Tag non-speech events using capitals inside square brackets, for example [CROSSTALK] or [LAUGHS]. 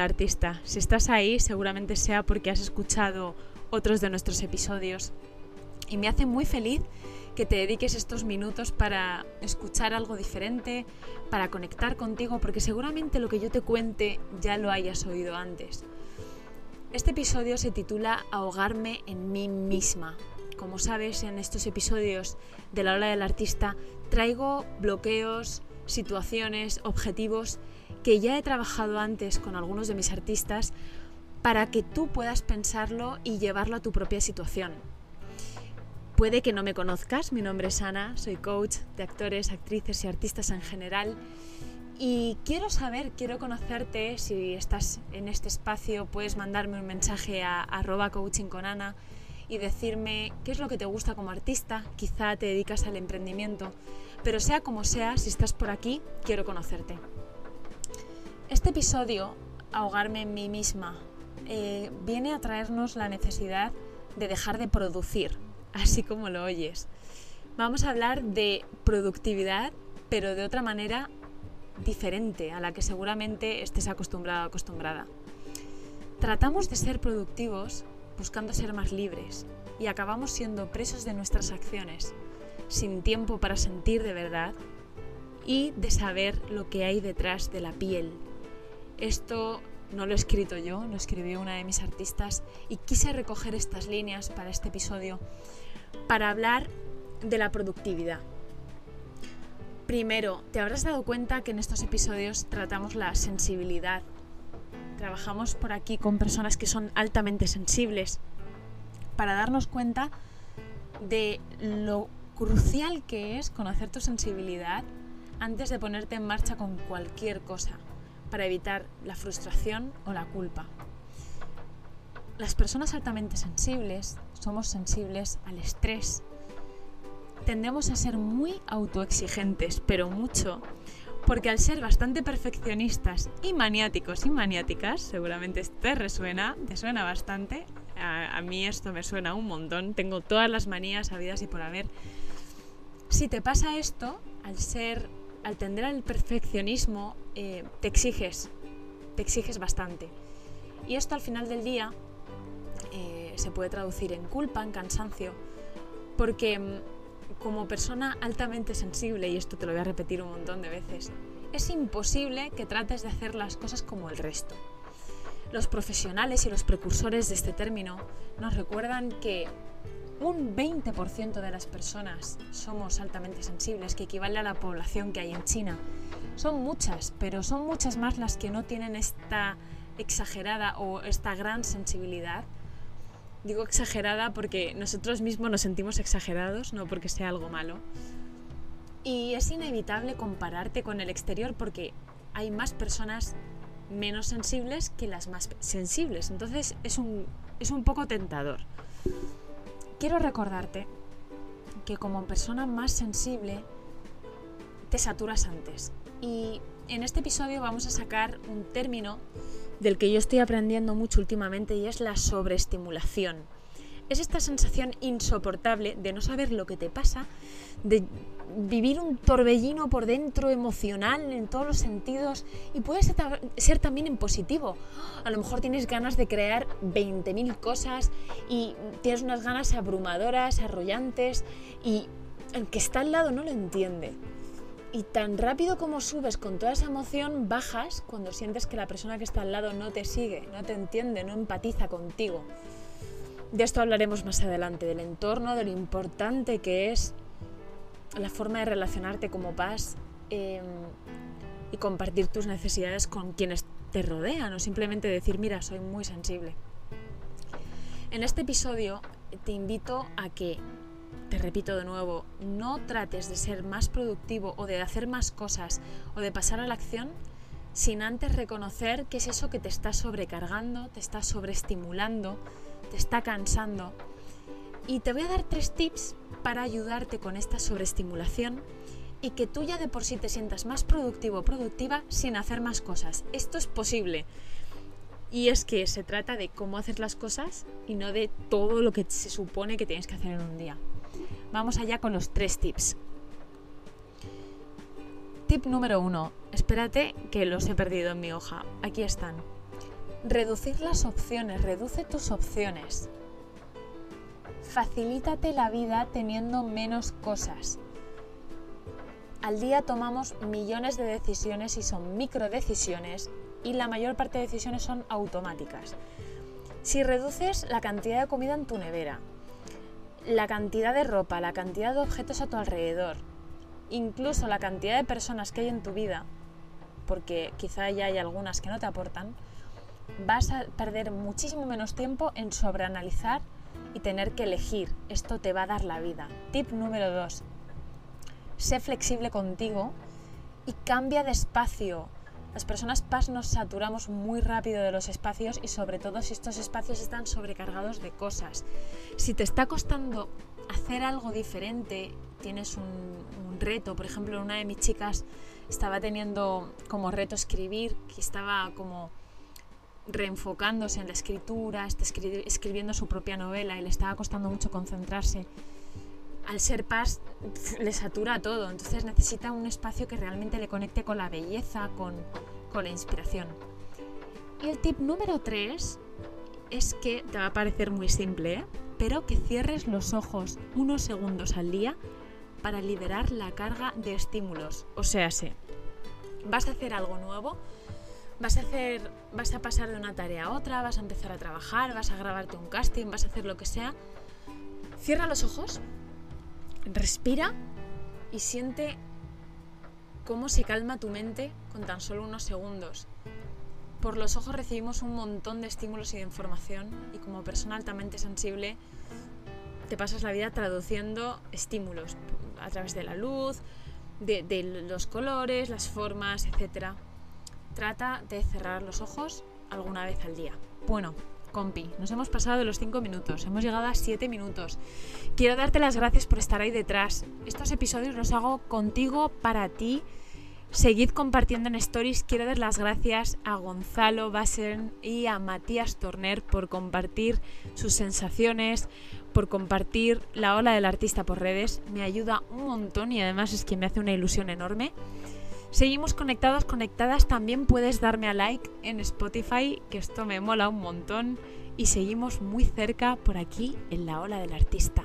Artista, si estás ahí seguramente sea porque has escuchado otros de nuestros episodios y me hace muy feliz que te dediques estos minutos para escuchar algo diferente, para conectar contigo, porque seguramente lo que yo te cuente ya lo hayas oído antes. Este episodio se titula Ahogarme en mí misma. Como sabes, en estos episodios de la hora del artista traigo bloqueos, situaciones, objetivos que ya he trabajado antes con algunos de mis artistas para que tú puedas pensarlo y llevarlo a tu propia situación. Puede que no me conozcas, mi nombre es Ana, soy coach de actores, actrices y artistas en general y quiero saber, quiero conocerte, si estás en este espacio puedes mandarme un mensaje a arroba y decirme qué es lo que te gusta como artista, quizá te dedicas al emprendimiento, pero sea como sea, si estás por aquí, quiero conocerte. Este episodio, Ahogarme en mí misma, eh, viene a traernos la necesidad de dejar de producir, [LAUGHS] así como lo oyes. Vamos a hablar de productividad, pero de otra manera diferente a la que seguramente estés acostumbrado o acostumbrada. Tratamos de ser productivos buscando ser más libres y acabamos siendo presos de nuestras acciones, sin tiempo para sentir de verdad y de saber lo que hay detrás de la piel. Esto no lo he escrito yo, lo escribió una de mis artistas y quise recoger estas líneas para este episodio para hablar de la productividad. Primero, te habrás dado cuenta que en estos episodios tratamos la sensibilidad. Trabajamos por aquí con personas que son altamente sensibles para darnos cuenta de lo crucial que es conocer tu sensibilidad antes de ponerte en marcha con cualquier cosa para evitar la frustración o la culpa. Las personas altamente sensibles somos sensibles al estrés. Tendemos a ser muy autoexigentes, pero mucho, porque al ser bastante perfeccionistas y maniáticos y maniáticas, seguramente te resuena, te suena bastante, a, mí esto me suena un montón, tengo todas las manías habidas y por haber. Si te pasa esto, al ser al tender al perfeccionismo eh, te exiges, te exiges bastante. Y esto al final del día eh, se puede traducir en culpa, en cansancio, porque mm, como persona altamente sensible, y esto te lo voy a repetir un montón de veces, es imposible que trates de hacer las cosas como el resto. Los profesionales y los precursores de este término nos recuerdan que un 20% de las personas somos altamente sensibles, que equivale a la población que hay en China. Son muchas, pero son muchas más las que no tienen esta exagerada o esta gran sensibilidad. Digo exagerada porque nosotros mismos nos sentimos exagerados, no porque sea algo malo. Y es inevitable compararte con el exterior porque hay más personas menos sensibles que las más sensibles. Entonces es un, es un poco tentador quiero recordarte que como persona más sensible te saturas antes. Y en este episodio vamos a sacar un término del que yo estoy aprendiendo mucho últimamente y es la sobreestimulación. Es esta sensación insoportable de no saber lo que te pasa, de vivir un torbellino por dentro emocional en todos los sentidos y puede ser, también en positivo. A lo mejor tienes ganas de crear 20.000 cosas y tienes unas ganas abrumadoras, arrollantes y el que está al lado no lo entiende. Y tan rápido como subes con toda esa emoción, bajas cuando sientes que la persona que está al lado no te sigue, no te entiende, no empatiza contigo. De esto hablaremos más adelante, del entorno, de lo importante que es la forma de relacionarte como paz em, y compartir tus necesidades con quienes te rodean o simplemente decir, mira, soy muy sensible. En este episodio te invito a que, te repito de nuevo, no trates de ser más productivo o de hacer más cosas o de pasar a la acción sin antes reconocer qué es eso que te está sobrecargando, te está sobreestimulando, te está cansando. Y te voy a dar tres tips para ayudarte con esta sobreestimulación y que tú ya de por sí te sientas más productivo o productiva sin hacer más cosas. Esto es posible. Y es que se trata de cómo hacer las cosas y no de todo lo que se supone que tienes que hacer en un día. Vamos allá con los tres tips. Tip número uno. Espérate que los he perdido en mi hoja. Aquí están. Reducir las opciones, reduce tus opciones. Facilítate la vida teniendo menos cosas. Al día tomamos millones de decisiones y son micro decisiones y la mayor parte de decisiones son automáticas. Si reduces la cantidad de comida en tu nevera, la cantidad de ropa, la cantidad de objetos a tu alrededor, incluso la cantidad de personas que hay en tu vida, porque quizá ya hay algunas que no te aportan, vas a perder muchísimo menos tiempo en sobreanalizar y tener que elegir. Esto te va a dar la vida. Tip número 2. Sé flexible contigo y cambia de espacio. Las personas PAS nos saturamos muy rápido de los espacios y sobre todo si estos espacios están sobrecargados de cosas. Si te está costando hacer algo diferente, tienes un, un reto, por ejemplo, una de mis chicas estaba teniendo como reto escribir, que estaba como reenfocándose en la escritura, está escribiendo su propia novela y le estaba costando mucho concentrarse. Al ser paz le satura todo, entonces necesita un espacio que realmente le conecte con la belleza, con, con la inspiración. Y el tip número 3 es que te va a parecer muy simple, ¿eh? pero que cierres los ojos unos segundos al día para liberar la carga de estímulos. O sea, si vas a hacer algo nuevo, vas a hacer, vas a pasar de una tarea a otra, vas a empezar a trabajar, vas a grabarte un casting, vas a hacer lo que sea. Cierra los ojos, respira y siente cómo se calma tu mente con tan solo unos segundos. Por los ojos recibimos un montón de estímulos y de información y como persona altamente sensible te pasas la vida traduciendo estímulos a través de la luz, de, los colores, las formas, etcétera trata de cerrar los ojos alguna vez al día. Bueno, compi, nos hemos pasado de los 5 minutos, hemos llegado a 7 minutos. Quiero darte las gracias por estar ahí detrás. Estos episodios los hago contigo, para ti. Seguid compartiendo en stories. Quiero dar las gracias a Gonzalo Bassen y a Matías Torner por compartir sus sensaciones, por compartir la ola del artista por redes. Me ayuda un montón y además es que me hace una ilusión enorme. Seguimos conectados, conectadas. También puedes darme a like en Spotify, que esto me mola un montón. Y seguimos muy cerca por aquí en la ola del artista.